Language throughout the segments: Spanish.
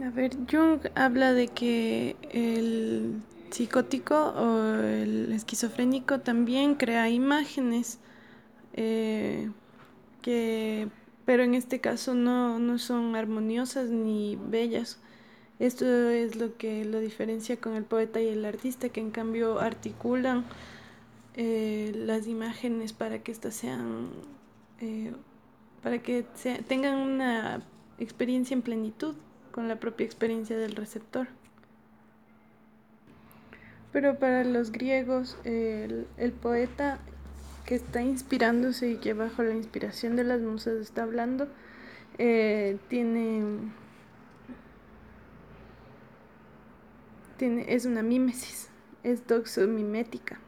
A ver, Jung habla de que el psicótico o el esquizofrénico también crea imágenes eh, que pero en este caso no, no son armoniosas ni bellas. Esto es lo que lo diferencia con el poeta y el artista, que en cambio articulan eh, las imágenes para que éstas sean, eh, para que tengan una experiencia en plenitud con la propia experiencia del receptor. Pero para los griegos, el, poeta que está inspirándose y que bajo la inspiración de las musas está hablando, eh, tiene, tiene, es una mímesis, es doxomimética,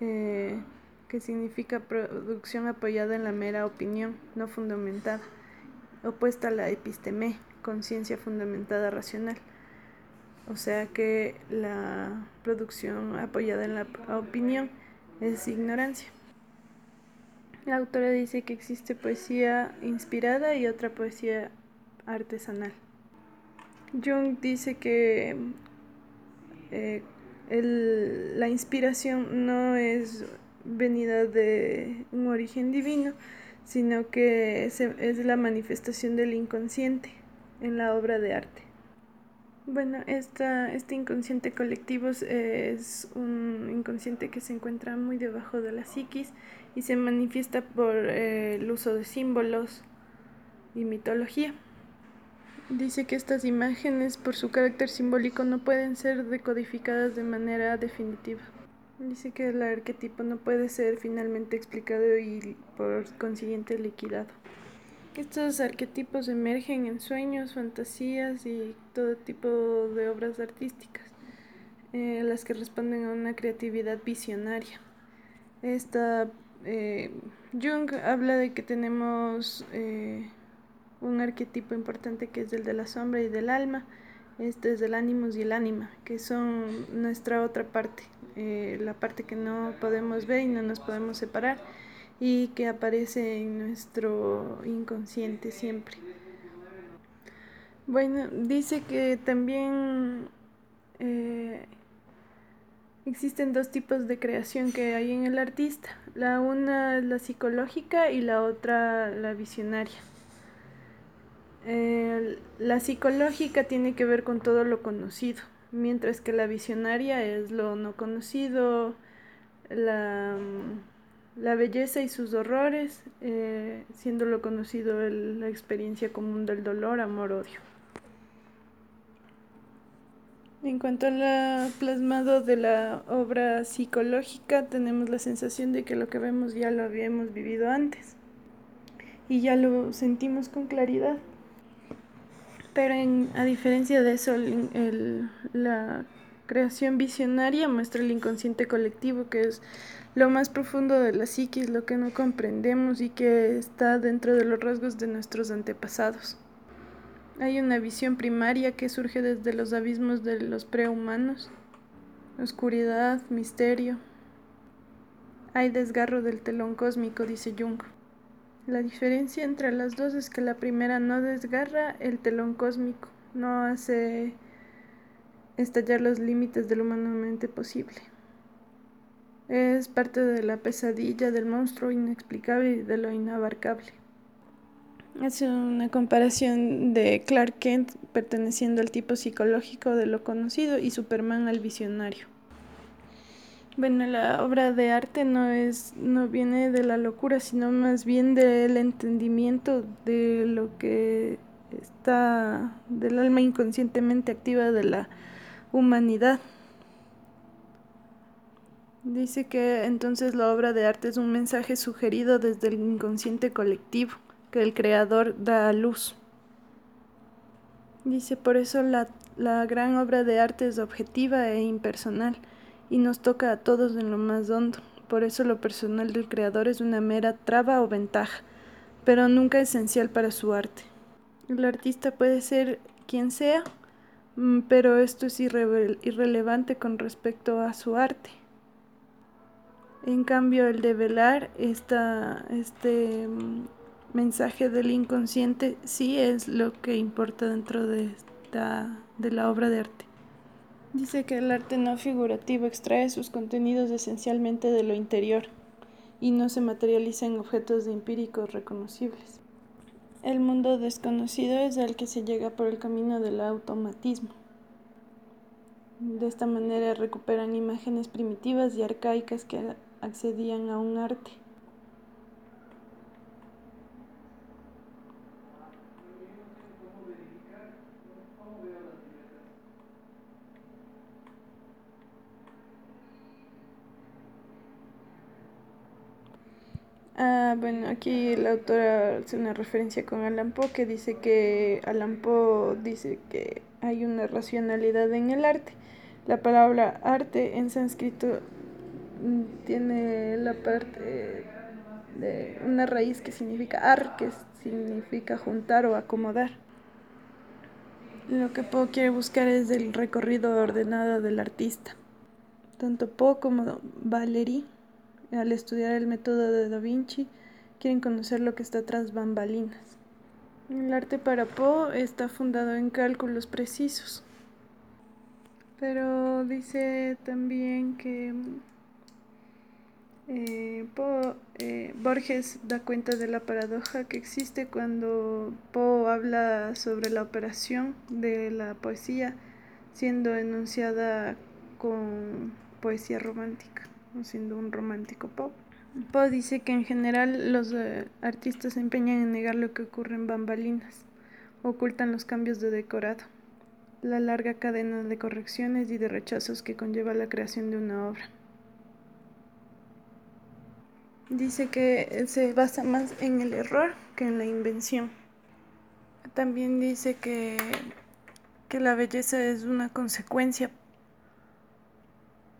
eh, que significa producción apoyada en la mera opinión, no fundamentada, opuesta a la episteme, conciencia fundamentada racional. O sea que la producción apoyada en la opinión es ignorancia. La autora dice que existe poesía inspirada y otra poesía artesanal. Jung dice que eh, la inspiración no es venida de un origen divino, sino que es la manifestación del inconsciente en la obra de arte. Bueno, esta, este inconsciente colectivo es un inconsciente que se encuentra muy debajo de la psiquis y se manifiesta por eh, el uso de símbolos y mitología. Dice que estas imágenes, por su carácter simbólico, no pueden ser decodificadas de manera definitiva. Dice que el arquetipo no puede ser finalmente explicado y por consiguiente liquidado. Estos arquetipos emergen en sueños, fantasías y todo tipo de obras artísticas, eh, las que responden a una creatividad visionaria. Esta, eh, Jung habla de que tenemos eh, un arquetipo importante que es el de la sombra y del alma, este es el ánimos y el ánima, que son nuestra otra parte, la parte que no podemos ver y no nos podemos separar y que aparece en nuestro inconsciente siempre. Bueno, dice que también eh, existen dos tipos de creación que hay en el artista. La una es la psicológica y la otra la visionaria. la psicológica tiene que ver con todo lo conocido, mientras que la visionaria es lo no conocido, la la belleza y sus horrores, eh, siéndolo conocido la experiencia común del dolor, amor, odio. En cuanto al plasmado de la obra psicológica, tenemos la sensación de que lo que vemos ya lo habíamos vivido antes y ya lo sentimos con claridad. Pero a diferencia de eso, la creación visionaria muestra el inconsciente colectivo, que es lo más profundo de la psiquis, lo que no comprendemos y que está dentro de los rasgos de nuestros antepasados. Hay una visión primaria que surge desde los abismos de los prehumanos, oscuridad, misterio. Hay desgarro del telón cósmico, dice Jung. La diferencia entre las dos es que la primera no desgarra el telón cósmico, no hace estallar los límites de lo humanamente posible. Es parte de la pesadilla del monstruo inexplicable y de lo inabarcable. Hace una comparación de Clark Kent perteneciendo al tipo psicológico de lo conocido y Superman al visionario. Bueno, la obra de arte no es no viene de la locura, sino más bien del entendimiento de lo que está del alma inconscientemente activa de la humanidad. Dice que entonces la obra de arte es un mensaje sugerido desde el inconsciente colectivo que el creador da a luz. Dice, por eso la, la gran obra de arte es objetiva e impersonal y nos toca a todos en lo más hondo. Por eso lo personal del creador es una mera traba o ventaja, pero nunca esencial para su arte. El artista puede ser quien sea, pero esto es irrelevante con respecto a su arte. En cambio, el develar esta, este mm, mensaje del inconsciente sí es lo que importa dentro de de la obra de arte. Dice que el arte no figurativo extrae sus contenidos esencialmente de lo interior y no se materializa en objetos empíricos reconocibles. El mundo desconocido es al que se llega por el camino del automatismo. De esta manera recuperan imágenes primitivas y arcaicas que accedían a un arte. Ah, bueno, aquí la autora hace una referencia con Alan Poe que dice que Alan Poe dice que hay una racionalidad en el arte. La palabra arte en sánscrito mm, tiene la parte de una raíz que significa ar, que significa juntar o acomodar. Lo que Poe quiere buscar es el recorrido ordenado del artista. Tanto Poe como Valery al estudiar el método de Da Vinci, quieren conocer lo que está tras bambalinas. El arte para Poe está fundado en cálculos precisos. Pero dice también que eh, eh, Borges da cuenta de la paradoja que existe cuando Poe habla sobre la operación de la poesía siendo enunciada con poesía romántica siendo un romántico pop. Poe dice que en general los eh, artistas se empeñan en negar lo que ocurre en bambalinas, ocultan los cambios de decorado, la larga cadena de correcciones y de rechazos que conlleva la creación de una obra. Dice que se basa más en el error que en la invención. También dice que, que la belleza es una consecuencia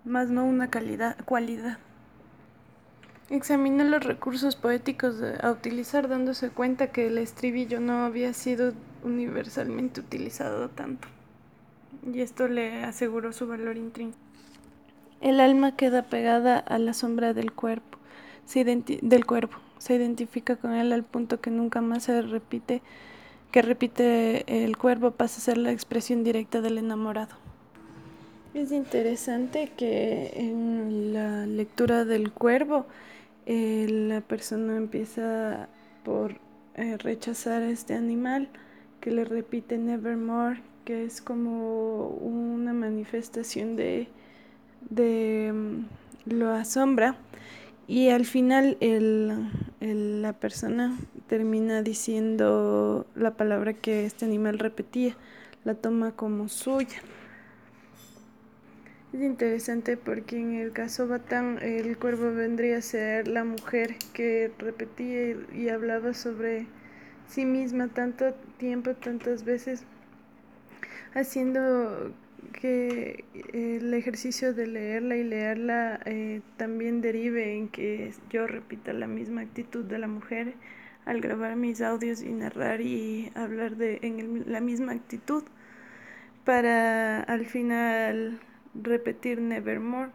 más no una calidad, cualidad. Examinó los recursos poéticos a utilizar dándose cuenta que el estribillo no había sido universalmente utilizado tanto, y esto le aseguró su valor intrínseco. El alma queda pegada a la sombra del cuerpo, del cuerpo, se identifica con él al punto que nunca más se repite, que repite el cuerpo pasa a ser la expresión directa del enamorado. Es interesante que en la lectura del cuervo eh, la persona empieza por eh, rechazar a este animal que le repite nevermore, que es como una manifestación de, de mm, lo asombra y al final la persona termina diciendo la palabra que este animal repetía, la toma como suya. Es interesante porque en el caso Batán el cuervo vendría a ser la mujer que repetía y, hablaba sobre sí misma tanto tiempo, tantas veces, haciendo que el ejercicio de leerla y leerla eh, también derive en que yo repita la misma actitud de la mujer al grabar mis audios y narrar y hablar de en la misma actitud para al final repetir Nevermore